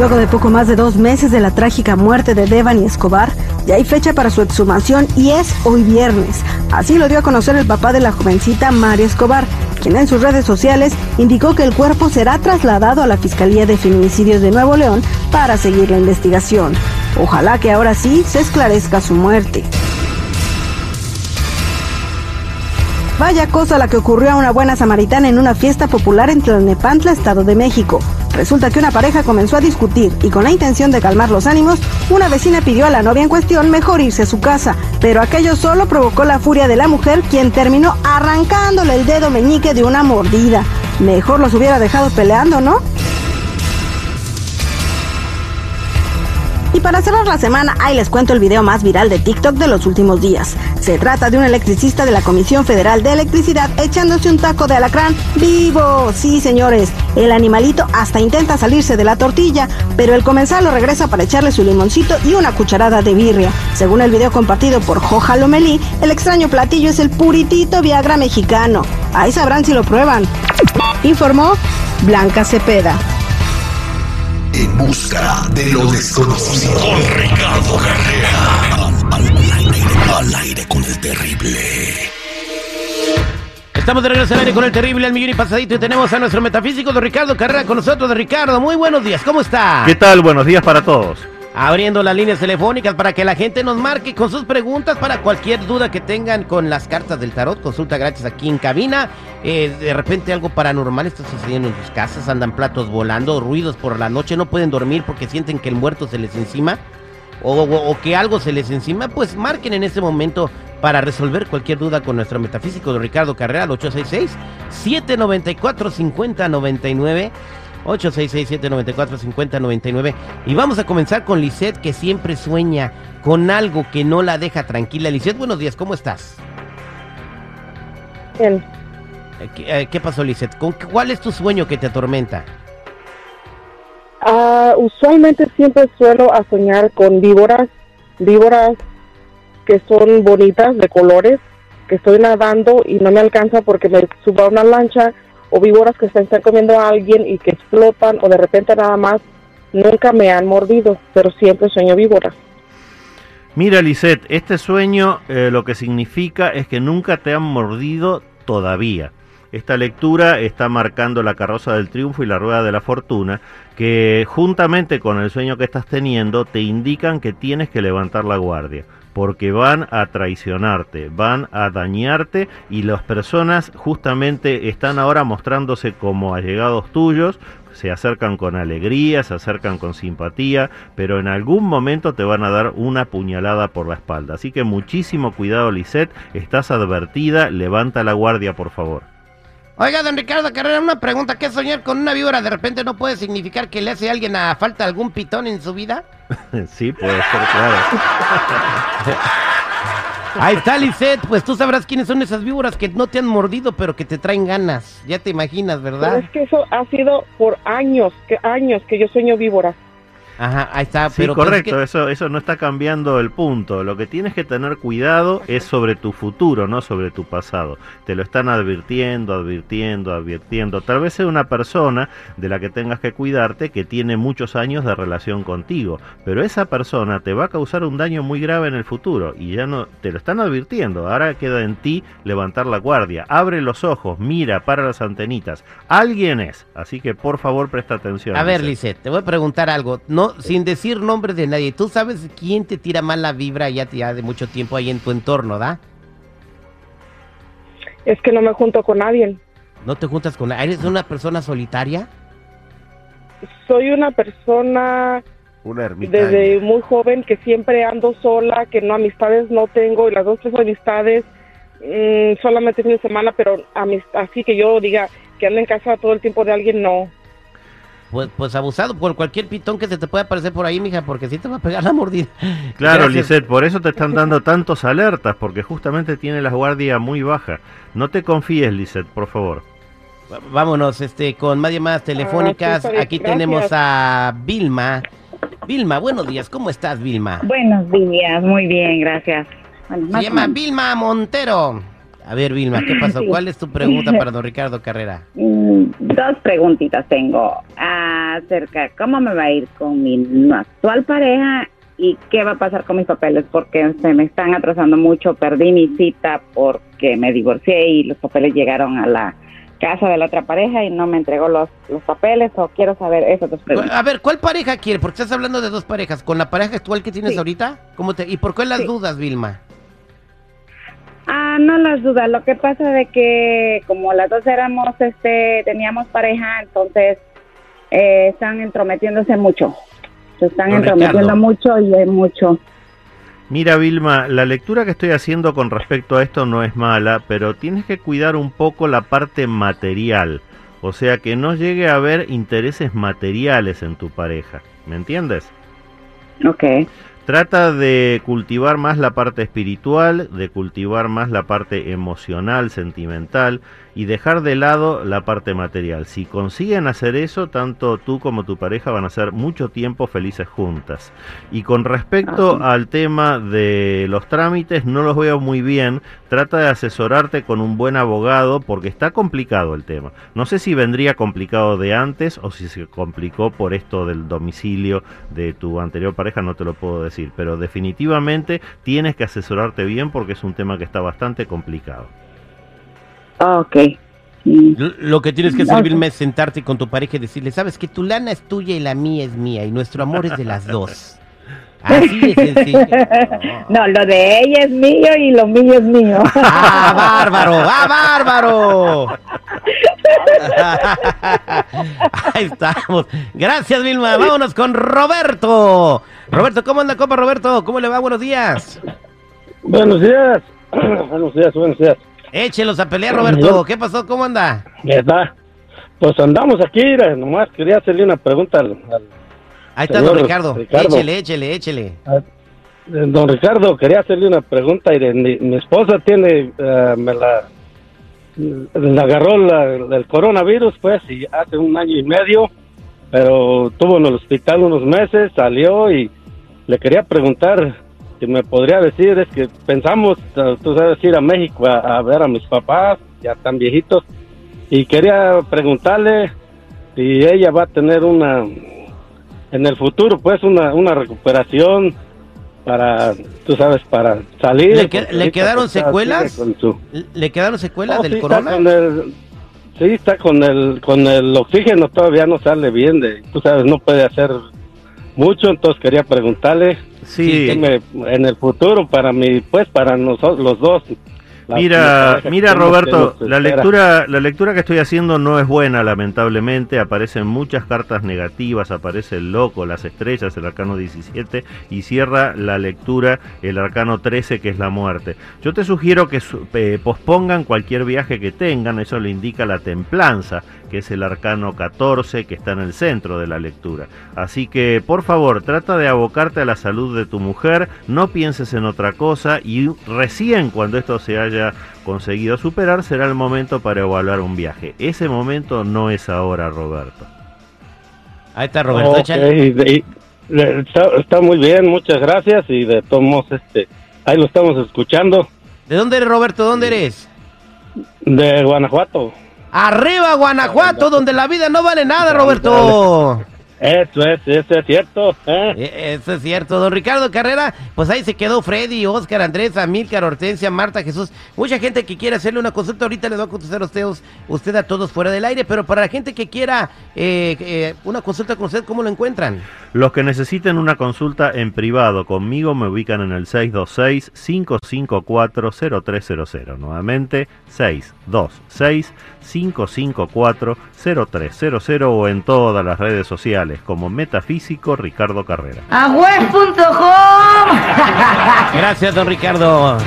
Luego de poco más de dos meses de la trágica muerte de Devani Escobar, ya hay fecha para su exhumación y es hoy viernes. Así lo dio a conocer el papá de la jovencita María Escobar, quien en sus redes sociales indicó que el cuerpo será trasladado a la Fiscalía de Feminicidios de Nuevo León para seguir la investigación. Ojalá que ahora sí se esclarezca su muerte. Vaya cosa la que ocurrió a una buena samaritana en una fiesta popular en Tlalnepantla, Estado de México. Resulta que una pareja comenzó a discutir y con la intención de calmar los ánimos, una vecina pidió a la novia en cuestión mejor irse a su casa, pero aquello solo provocó la furia de la mujer, quien terminó arrancándole el dedo meñique de una mordida. Mejor los hubiera dejado peleando, ¿no? Y para cerrar la semana, ahí les cuento el video más viral de TikTok de los últimos días. Se trata de un electricista de la Comisión Federal de Electricidad echándose un taco de alacrán vivo. Sí, señores, el animalito hasta intenta salirse de la tortilla, pero el comensal lo regresa para echarle su limoncito y una cucharada de birria. Según el video compartido por Joja Lomelí, el extraño platillo es el puritito Viagra mexicano. Ahí sabrán si lo prueban. Informó Blanca Cepeda. En busca de lo desconocido. Con Ricardo. Terrible. Estamos de regreso al aire con el terrible al millón y pasadito y tenemos a nuestro metafísico de Ricardo Carrera con nosotros. De Ricardo, muy buenos días, ¿cómo está? ¿Qué tal? Buenos días para todos. Abriendo las líneas telefónicas para que la gente nos marque con sus preguntas para cualquier duda que tengan con las cartas del tarot. Consulta gratis aquí en cabina. Eh, de repente algo paranormal está sucediendo en sus casas. Andan platos volando, ruidos por la noche. No pueden dormir porque sienten que el muerto se les encima. O, o- o que algo se les encima. Pues marquen en este momento para resolver cualquier duda con nuestro metafísico de Ricardo Carrera al 866-794-5099. 866-794-5099. Y vamos a comenzar con Lisette, que siempre sueña con algo que no la deja tranquila. Lisette, buenos días, ¿cómo estás? Bien. Eh, ¿Qué, eh, qué pasó, Lisette? ¿Con ¿Cuál es tu sueño que te atormenta? Ah, usualmente siempre suelo a soñar con víboras, víboras que son bonitas, de colores, que estoy nadando y no me alcanza porque me subo a una lancha, o víboras que se están comiendo a alguien y que explotan, o de repente nada más, nunca me han mordido, pero siempre sueño víboras. Mira, Lisette, este sueño eh, lo que significa es que nunca te han mordido todavía. Esta lectura está marcando la carroza del triunfo y la rueda de la fortuna, que juntamente con el sueño que estás teniendo te indican que tienes que levantar la guardia, porque van a traicionarte, van a dañarte y las personas justamente están ahora mostrándose como allegados tuyos, se acercan con alegría, se acercan con simpatía, pero en algún momento te van a dar una puñalada por la espalda. Así que muchísimo cuidado, Lisette, estás advertida, levanta la guardia, por favor. Oiga, don Ricardo Carrera, una pregunta. ¿Qué soñar con una víbora de repente no puede significar que le hace a alguien a falta algún pitón en su vida? sí, puede ser, claro. Ahí está, Lisette. Pues tú sabrás quiénes son esas víboras que no te han mordido, pero que te traen ganas. Ya te imaginas, Pero ¿verdad? es que eso ha sido por años, que años que yo sueño víboras. Ajá, ahí está. Sí, pero correcto, que- eso, eso no está cambiando el punto. Lo que tienes que tener cuidado es sobre tu futuro, no sobre tu pasado. Te lo están advirtiendo, advirtiendo, advirtiendo. Tal vez sea una persona de la que tengas que cuidarte que tiene muchos años de relación contigo, pero esa persona te va a causar un daño muy grave en el futuro y ya no te lo están advirtiendo. Ahora queda en ti levantar la guardia. Abre los ojos, mira, para las antenitas. Alguien es, así que por favor presta atención. A ver. Lisette, te voy a preguntar algo. No, sin decir nombres de nadie. ¿Tú sabes quién te tira mal la vibra ya, ya de mucho tiempo ahí en tu entorno, da? Es que no me junto con nadie. ¿No te juntas con... ¿Eres una persona solitaria? Soy una persona Una desde muy joven que siempre ando sola, que no amistades no tengo y las dos tres amistades mm, solamente fin de semana, pero así que yo diga que ando en casa todo el tiempo de alguien no. Pues, pues abusado por cualquier pitón que se te pueda aparecer por ahí, mija, porque sí te va a pegar la mordida. Claro. Lisette, por eso te están dando tantos alertas, porque justamente tiene la guardia muy baja. No te confíes, Lisette, por favor. Vámonos, este, con más llamadas telefónicas. bien, Aquí gracias. tenemos a Vilma. Vilma, buenos días. ¿Cómo estás, Vilma? Buenos días, muy bien, gracias. Bueno, Se llama. Vilma Montero. A ver, Vilma, ¿qué pasó? ¿Cuál es tu pregunta para don Ricardo Carrera? Mm, Dos preguntitas tengo acerca de cómo me va a ir con mi actual pareja y qué va a pasar con mis papeles porque se me están atrasando mucho. Perdí mi cita porque me divorcié y los papeles llegaron a la casa de la otra pareja y no me entregó los, los papeles o quiero saber esas dos preguntas. A ver, ¿cuál pareja quiere? Porque estás hablando de dos parejas. ¿Con la pareja actual que tienes Sí. ahorita? ¿Cómo te... ¿Y por qué las Sí. dudas, Vilma? No las dudas. Lo que pasa de que como las dos éramos, este, teníamos pareja, entonces eh, están entrometiéndose mucho. Se están Don entrometiendo Ricardo. mucho y hay mucho. Mira, Vilma, la lectura que estoy haciendo con respecto a esto no es mala, pero tienes que cuidar un poco la parte material. O sea, que no llegue a haber intereses materiales en tu pareja. ¿Me entiendes? Ok. Trata de cultivar más la parte espiritual, de cultivar más la parte emocional, sentimental y dejar de lado la parte material. Si consiguen hacer eso, tanto tú como tu pareja van a ser mucho tiempo felices juntas. Y con respecto al tema de los trámites, no los veo muy bien. Trata de asesorarte con un buen abogado porque está complicado el tema. No sé si vendría complicado de antes o si se complicó por esto del domicilio de tu anterior pareja, no te lo puedo decir. Pero definitivamente tienes que asesorarte bien porque es un tema que está bastante complicado. Ok. Mm. L- Lo que tienes que hacer, Ok. Vilma, es sentarte con tu pareja y decirle, sabes que tu lana es tuya y la mía es mía y nuestro amor es de las dos. Así de sencillo. No, lo de ella es mío y lo mío es mío. ¡Ah, bárbaro! ¡Ah, bárbaro! Ahí estamos. Gracias, Vilma. Vámonos con Roberto. Roberto, ¿cómo anda, copa Roberto? ¿Cómo le va? Buenos días. Buenos días. buenos días, buenos días. Échelos a pelear, Roberto. ¿Qué pasó? ¿Cómo anda? ¿Verdad? Pues andamos aquí, nomás quería hacerle una pregunta al, al- Ahí está, don Ricardo. Ricardo. Échele, échele, échele. a- don Ricardo, quería hacerle una pregunta mi, mi esposa tiene, eh, me la, le agarró la- el coronavirus, pues, y hace un año y medio, pero estuvo en el hospital unos meses, salió y le quería preguntar me podría decir, es que pensamos, tú sabes, ir a México a, a ver a mis papás, ya tan viejitos, y quería preguntarle si ella va a tener una, en el futuro, pues, una, una recuperación para, tú sabes, para salir. ¿Le que- quedaron secuelas? su- ¿Le quedaron secuelas del sí, corona? con el- sí, está con el, con el oxígeno, todavía no sale bien, de, tú sabes, no puede hacer mucho, entonces quería preguntarle Sí, si me- en el futuro para mi, pues para nosotros los dos. Mira, mira Roberto, la lectura, la lectura que estoy haciendo no es buena, lamentablemente. Aparecen muchas cartas negativas, aparece el loco, las estrellas, el arcano 17 y cierra la lectura el arcano 13 que es la muerte. Yo te sugiero que eh, pospongan cualquier viaje que tengan, eso le indica la templanza, que es el arcano 14 que está en el centro de la lectura. Así que, por favor, trata de abocarte a la salud de tu mujer, no pienses en otra cosa y recién cuando esto se haya conseguido superar será el momento para evaluar un viaje. Ese momento no es ahora, Roberto. Ahí está, Roberto. Y y está, está muy bien, muchas gracias y de todos modos, este, ahí lo estamos escuchando ¿De dónde eres, Roberto? ¿Dónde eres? de Guanajuato. Arriba, Guanajuato, donde la vida no vale nada, Roberto. Eso es, eso es cierto. ¿eh? Eso es cierto. Don Ricardo Carrera, pues ahí se quedó Freddy, Oscar, Andrés, Amílcar, Hortensia, Marta, Jesús. Mucha gente que quiere hacerle una consulta. Ahorita le voy a contestar a usted, usted a todos fuera del aire. Pero para la gente que quiera eh, eh, una consulta con usted, ¿cómo lo encuentran? Los que necesiten una consulta en privado conmigo me ubican en el 626-554-0300. Nuevamente, 626-554-0300 o en todas las redes sociales como Metafísico Ricardo Carrera. Gracias, don Ricardo.